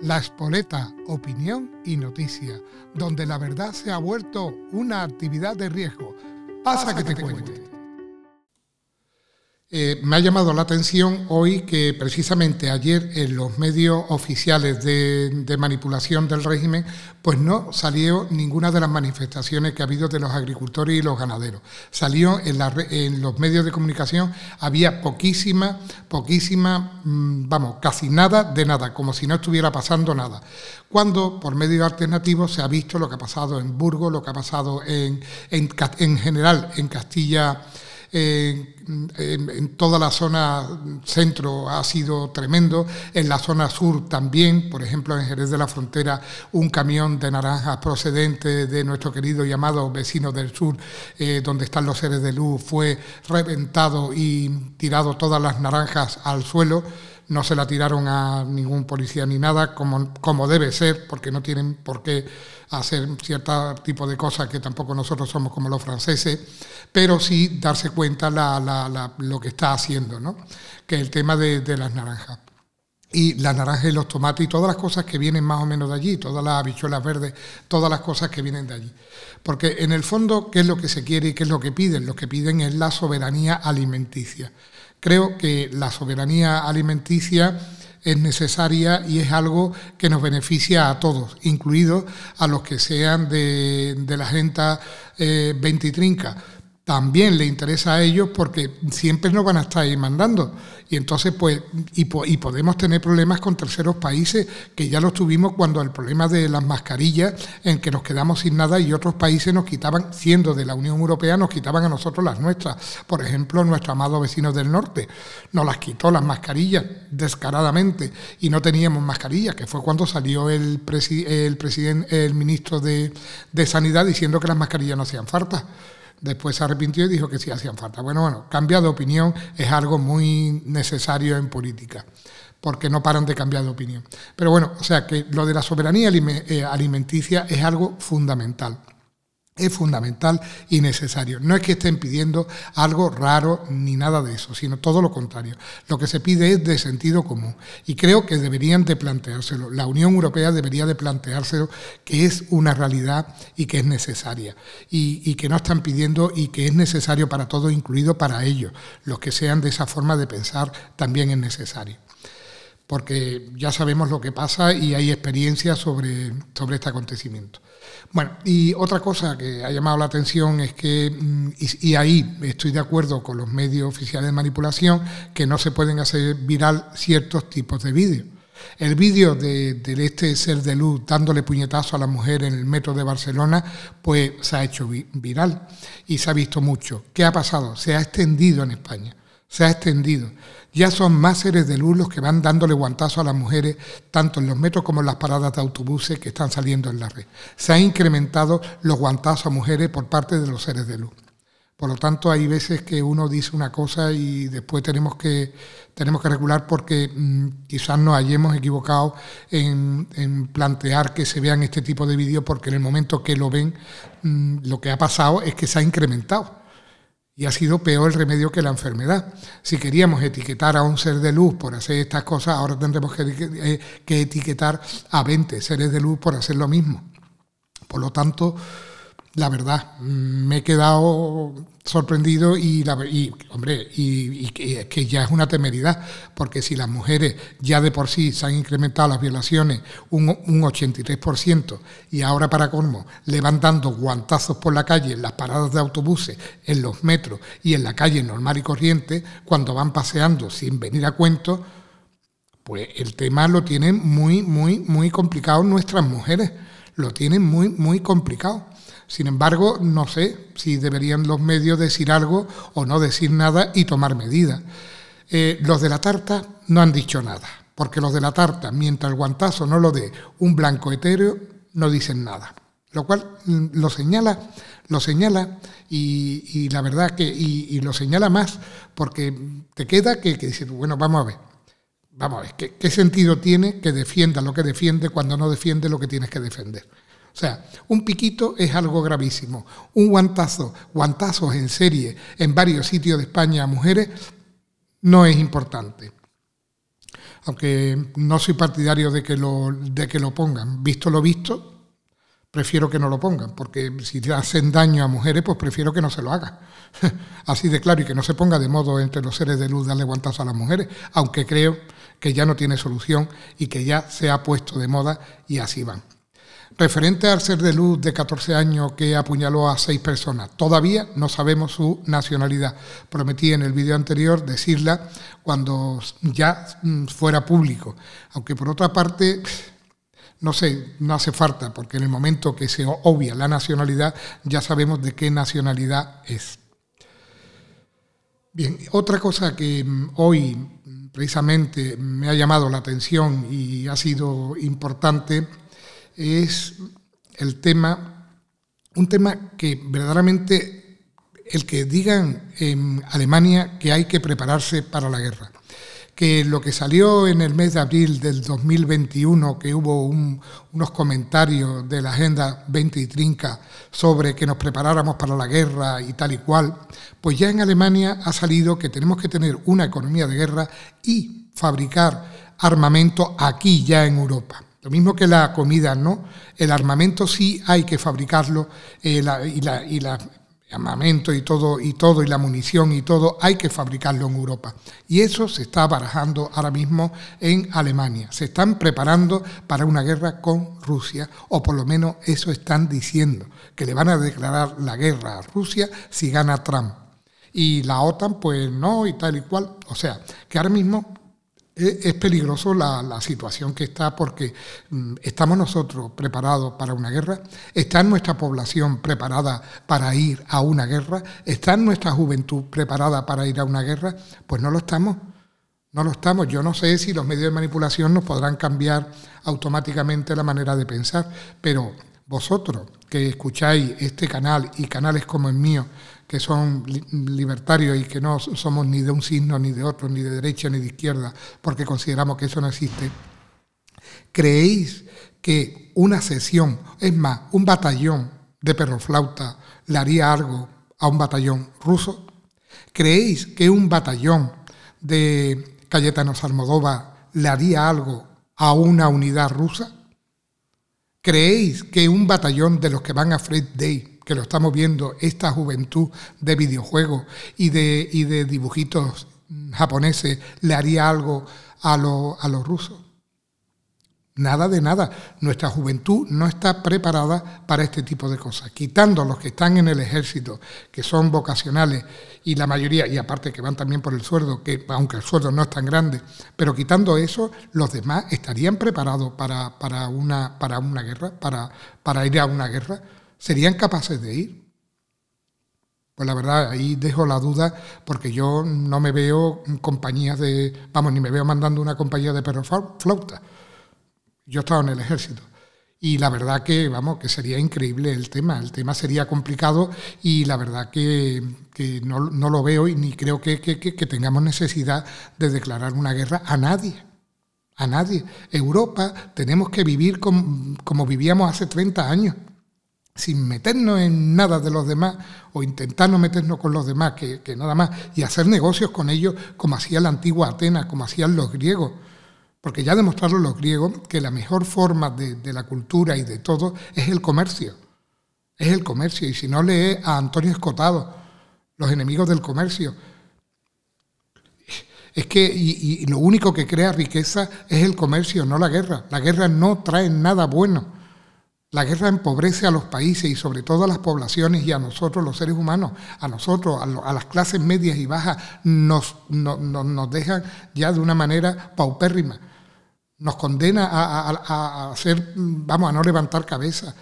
La Espoleta, opinión y noticia, donde la verdad se ha vuelto una actividad de riesgo. Pasa, que, te, cuente. Eh, me ha llamado la atención hoy que precisamente ayer en los medios oficiales de, manipulación del régimen, pues no salió ninguna de las manifestaciones que ha habido de los agricultores y los ganaderos. Salió en, en los medios de comunicación, había poquísima, poquísima, mm, vamos, casi nada de nada, como si no estuviera pasando nada. Cuando por medios alternativos se ha visto lo que ha pasado en Burgos, lo que ha pasado en general en Castilla en, toda la zona centro ha sido tremendo, en la zona sur también, por ejemplo en Jerez de la Frontera, un camión de naranjas procedente de nuestro querido y amado vecino del sur, eh, donde están los seres de luz, fue reventado y tirado todas las naranjas al suelo no se la tiraron a ningún policía ni nada, como, como debe ser, porque no tienen por qué hacer cierto tipo de cosas que tampoco nosotros somos como los franceses, pero sí darse cuenta la, lo que está haciendo, ¿no? que el tema de, de las naranjas y las naranjas y los tomates y todas las cosas que vienen más o menos de allí, todas las habichuelas verdes, todas las cosas que vienen de allí. Porque en el fondo, ¿qué es lo que se quiere y qué es lo que piden? Lo que piden es la soberanía alimenticia. Creo que la soberanía alimenticia es necesaria y es algo que nos beneficia a todos, incluidos a los que sean de, la gente eh, 20 y trinca también le interesa a ellos porque siempre nos van a estar ahí mandando. Y entonces, pues, y, podemos tener problemas con terceros países, que ya los tuvimos cuando el problema de las mascarillas, en que nos quedamos sin nada y otros países nos quitaban, siendo de la Unión Europea, nos quitaban a nosotros las nuestras. Por ejemplo, nuestro amado vecino del norte nos las quitó las mascarillas descaradamente y no teníamos mascarillas, que fue cuando salió el, el, presidente, el ministro de, de Sanidad diciendo que las mascarillas no hacían falta. Después se arrepintió y dijo que sí hacían falta. Bueno, bueno, cambiar de opinión es algo muy necesario en política, porque no paran de cambiar de opinión. Pero bueno, o sea que lo de la soberanía eh, alimenticia es algo fundamental es fundamental y necesario. No es que estén pidiendo algo raro ni nada de eso, sino todo lo contrario. Lo que se pide es de sentido común y creo que deberían de planteárselo. La Unión Europea debería de planteárselo que es una realidad y que es necesaria y, que no están pidiendo y que es necesario para todos, incluido para ellos. Los que sean de esa forma de pensar también es necesario porque ya sabemos lo que pasa y hay experiencia sobre, sobre este acontecimiento. Bueno, y otra cosa que ha llamado la atención es que, mm, y, ahí estoy de acuerdo con los medios oficiales de manipulación, que no se pueden hacer viral ciertos tipos de vídeos. El vídeo de, este ser de luz dándole puñetazo a la mujer en el metro de Barcelona, pues se ha hecho viral y se ha visto mucho. ¿Qué ha pasado? Se ha extendido en España, se ha extendido. Ya son más seres de luz los que van dándole guantazo a las mujeres, tanto en los metros como en las paradas de autobuses que están saliendo en la red. Se han incrementado los guantazos a mujeres por parte de los seres de luz. Por lo tanto, hay veces que uno dice una cosa y después tenemos que, tenemos que regular porque mm, quizás nos hayamos equivocado en, plantear que se vean este tipo de vídeos porque en el momento que lo ven, mm, lo que ha pasado es que se ha incrementado y ha sido peor el remedio que la enfermedad. Si queríamos etiquetar a un ser de luz por hacer estas cosas, ahora tendremos que, eh, etiquetar a 20 seres de luz por hacer lo mismo. Por lo tanto, la verdad, me he quedado sorprendido y, la, hombre, y, que ya es una temeridad, porque si las mujeres ya de por sí se han incrementado las violaciones un, un 83% y ahora para colmo le van dando guantazos por la calle en las paradas de autobuses, en los metros y en la calle normal y corriente, cuando van paseando sin venir a cuento, pues el tema lo tienen muy, muy, muy complicado nuestras mujeres, lo tienen muy, muy complicado. Sin embargo, no sé si deberían los medios decir algo o no decir nada y tomar medidas. Eh, los de la tarta no han dicho nada, porque los de la tarta, mientras el guantazo no lo dé un blanco etéreo, no dicen nada. Lo cual mm, lo señala, lo señala y, la verdad que y, lo señala más porque te queda que, que dices, bueno, vamos a ver, vamos a ver, ¿qué, ¿qué sentido tiene que defienda lo que defiende cuando no defiende lo que tienes que defender? O sea, un piquito es algo gravísimo. Un guantazo, guantazos en serie en varios sitios de España a mujeres, no es importante. aunque no soy partidario de que lo, de que lo pongan. Visto lo visto, prefiero que no lo pongan, porque si hacen daño a mujeres, pues prefiero que no se lo haga. Así de claro, y que no se ponga de modo entre los seres de luz darle guantazo a las mujeres, aunque creo que ya no tiene solución y que ya se ha puesto de moda y así van. Referente al ser de luz de 14 años que apuñaló a seis personas, todavía no sabemos su nacionalidad. Prometí en el vídeo anterior decirla cuando ya fuera público, aunque por otra parte no sé, no hace falta, porque en el momento que se obvia la nacionalidad, ya sabemos de qué nacionalidad es. Bien, otra cosa que mm, hoy mm, precisamente me ha llamado la atención y ha sido importante es el tema, un tema que verdaderamente el que digan en Alemania que hay que prepararse para la guerra que lo que salió en el mes de abril del 2021, que hubo unos comentarios de la Agenda 20 y Trinca sobre que nos preparáramos para la guerra y tal y cual, pues ya en Alemania ha salido que tenemos que tener una economía de guerra y fabricar armamento aquí ya en Europa. Lo mismo que la comida, ¿no? El armamento sí hay que fabricarlo eh, y, la, y la armamento y todo, y todo, y la munición y todo, hay que fabricarlo en Europa. Y eso se está barajando ahora mismo en Alemania. Se están preparando para una guerra con Rusia, o por lo menos eso están diciendo, que le van a declarar la guerra a Rusia si gana Trump. Y la OTAN, pues no, y tal y cual. O sea, que ahora mismo es peligroso la, situación que está porque mm, estamos nosotros preparados para una guerra, está nuestra población preparada para ir a una guerra, está nuestra juventud preparada para ir a una guerra, pues no lo estamos. No lo estamos. Yo no sé si los medios de manipulación nos podrán cambiar automáticamente la manera de pensar, pero vosotros que escucháis este canal y canales como el mío, que son libertarios y que no somos ni de un signo, ni de otro, ni de derecha, ni de izquierda, porque consideramos que eso no existe, ¿creéis que una sesión, es más, un batallón de perroflauta le haría algo a un batallón ruso? ¿Creéis que un batallón de Cayetanos Almodóvar le haría algo a una unidad rusa? ¿Creéis que un batallón de los que van a Fred Day que lo estamos viendo, esta juventud de videojuegos y de, y de dibujitos japoneses, le haría algo a, a los rusos. Nada de nada. Nuestra juventud no está preparada para este tipo de cosas. Quitando los que están en el ejército, que son vocacionales, y la mayoría, y aparte que van también por el sueldo, que aunque el sueldo no es tan grande, pero quitando eso, los demás estarían preparados para, para, una, para una guerra, para, para ir a una guerra. ¿Serían capaces de ir? Pues la verdad, ahí dejo la duda porque yo no me veo compañías de, vamos, ni me veo mandando una compañía de perros flauta. Yo estaba en el ejército. Y la verdad que, vamos, que sería increíble el tema. El tema sería complicado y la verdad que, no, lo veo y ni creo que, tengamos necesidad de declarar una guerra a nadie. A nadie. Europa tenemos que vivir como, como vivíamos hace 30 años sin meternos en nada de los demás o intentar no meternos con los demás que, nada más y hacer negocios con ellos como hacía la antigua Atenas, como hacían los griegos. Porque ya demostraron los griegos que la mejor forma de, la cultura y de todo es el comercio. Es el comercio. Y si no lee a Antonio Escotado, los enemigos del comercio. Es que y lo único que crea riqueza es el comercio, no la guerra. La guerra no trae nada bueno. La guerra empobrece a los países y sobre todo a las poblaciones y a nosotros los seres humanos, a nosotros, a, las clases medias y bajas, nos, nos dejan ya de una manera paupérrima. Nos condena a, hacer, vamos, a no levantar cabeza.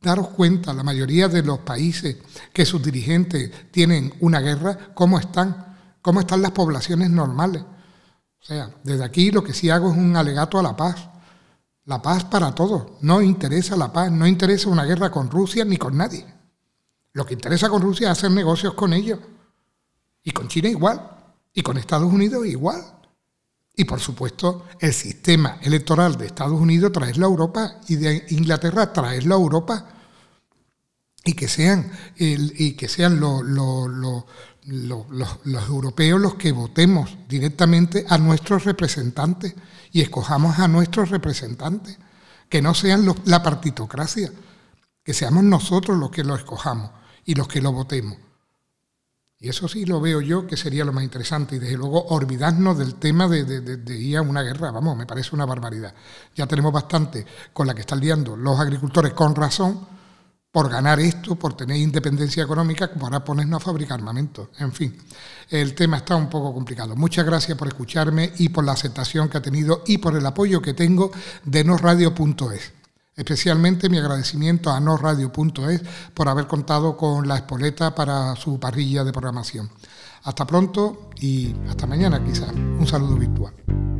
Daros cuenta, la mayoría de los países que sus dirigentes tienen una guerra, ¿cómo están? ¿Cómo están las poblaciones normales? O sea, desde aquí lo que sí hago es un alegato a la paz la paz para todos. No interesa la paz, no interesa una guerra con Rusia ni con nadie. Lo que interesa con Rusia es hacer negocios con ellos. Y con China igual. Y con Estados Unidos igual. Y por supuesto, el sistema electoral de Estados Unidos traerlo a Europa y de Inglaterra traerlo a Europa. Y que sean, y que sean los, los europeos los que votemos directamente a nuestros representantes y escojamos a nuestros representantes, que no sean la partitocracia, que seamos nosotros los que lo escojamos y los que lo votemos. Y eso sí lo veo yo que sería lo más interesante. Y desde luego olvidarnos del tema de, ir a una guerra. Vamos, me parece una barbaridad. Ya tenemos bastante con la que están liando los agricultores con razón por ganar esto, por tener independencia económica, para ponernos a fabricar armamento. En fin, el tema está un poco complicado. Muchas gracias por escucharme y por la aceptación que ha tenido y por el apoyo que tengo de nosradio.es. Especialmente mi agradecimiento a nosradio.es por haber contado con la espoleta para su parrilla de programación. Hasta pronto y hasta mañana quizás. Un saludo virtual.